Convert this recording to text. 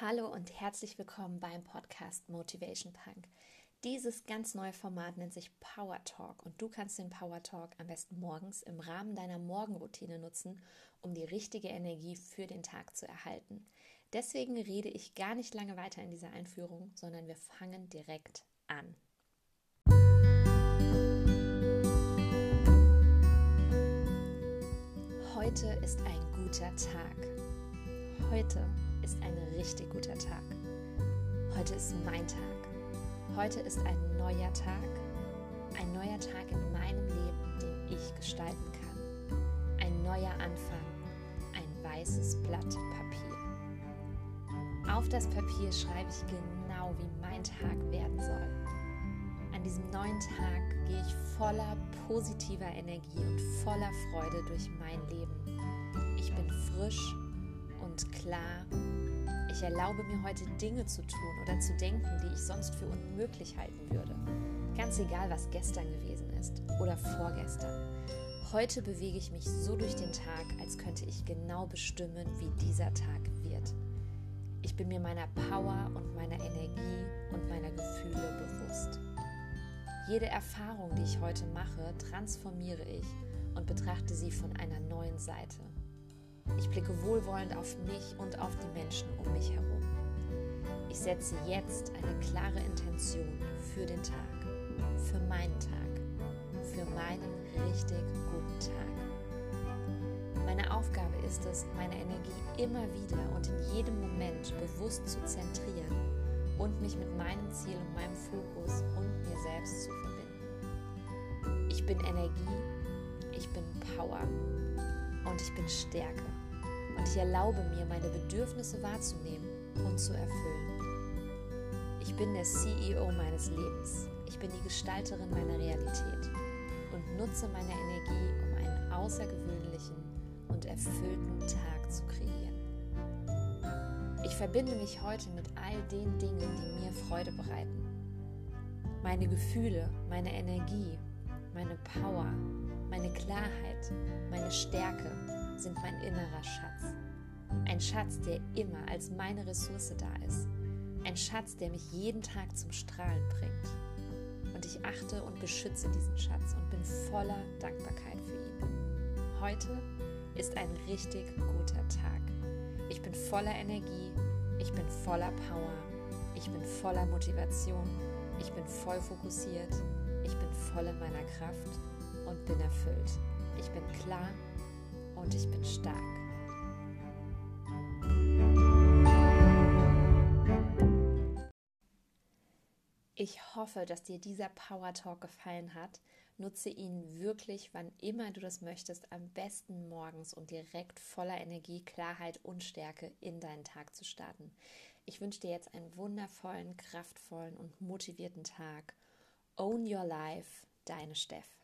Hallo und herzlich willkommen beim Podcast Motivation Punk. Dieses ganz neue Format nennt sich Power Talk und du kannst den Power Talk am besten morgens im Rahmen deiner Morgenroutine nutzen, um die richtige Energie für den Tag zu erhalten. Deswegen rede ich gar nicht lange weiter in dieser Einführung, sondern wir fangen direkt an. Heute ist ein guter Tag. Heute ist ein richtig guter Tag. Heute ist mein Tag. Heute ist ein neuer Tag. Ein neuer Tag in meinem Leben, den ich gestalten kann. Ein neuer Anfang. Ein weißes Blatt Papier. Auf das Papier schreibe ich genau, wie mein Tag werden soll. An diesem neuen Tag gehe ich voller positiver Energie und voller Freude durch mein Leben. Ich bin frisch und klar. Ich erlaube mir heute Dinge zu tun oder zu denken, die ich sonst für unmöglich halten würde. Ganz egal, was gestern gewesen ist oder vorgestern. Heute bewege ich mich so durch den Tag, als könnte ich genau bestimmen, wie dieser Tag wird. Ich bin mir meiner Power und meiner Energie und meiner Gefühle bewusst. Jede Erfahrung, die ich heute mache, transformiere ich und betrachte sie von einer neuen Seite. Ich blicke wohlwollend auf mich und auf die Menschen um mich herum. Ich setze jetzt eine klare Intention für den Tag, für meinen Tag, für meinen richtig guten Tag. Meine Aufgabe ist es, meine Energie immer wieder und in jedem Moment bewusst zu zentrieren und mich mit meinem Ziel und meinem Fokus und mir selbst zu verbinden. Ich bin Energie, ich bin Power und ich bin Stärke. Und ich erlaube mir, meine Bedürfnisse wahrzunehmen und zu erfüllen. Ich bin der CEO meines Lebens. Ich bin die Gestalterin meiner Realität und nutze meine Energie, um einen außergewöhnlichen und erfüllten Tag zu kreieren. Ich verbinde mich heute mit all den Dingen, die mir Freude bereiten. Meine Gefühle, meine Energie, meine Power, meine Klarheit, meine Stärke sind mein innerer Schatz. Ein Schatz, der immer als meine Ressource da ist. Ein Schatz, der mich jeden Tag zum Strahlen bringt. Und ich achte und beschütze diesen Schatz und bin voller Dankbarkeit für ihn. Heute ist ein richtig guter Tag. Ich bin voller Energie, ich bin voller Power, ich bin voller Motivation, ich bin voll fokussiert, ich bin voll in meiner Kraft und bin erfüllt. Ich bin klar und ich bin stark. Ich hoffe, dass dir dieser Power Talk gefallen hat. Nutze ihn wirklich, wann immer du das möchtest, am besten morgens, um direkt voller Energie, Klarheit und Stärke in deinen Tag zu starten. Ich wünsche dir jetzt einen wundervollen, kraftvollen und motivierten Tag. Own Your Life, deine Steff.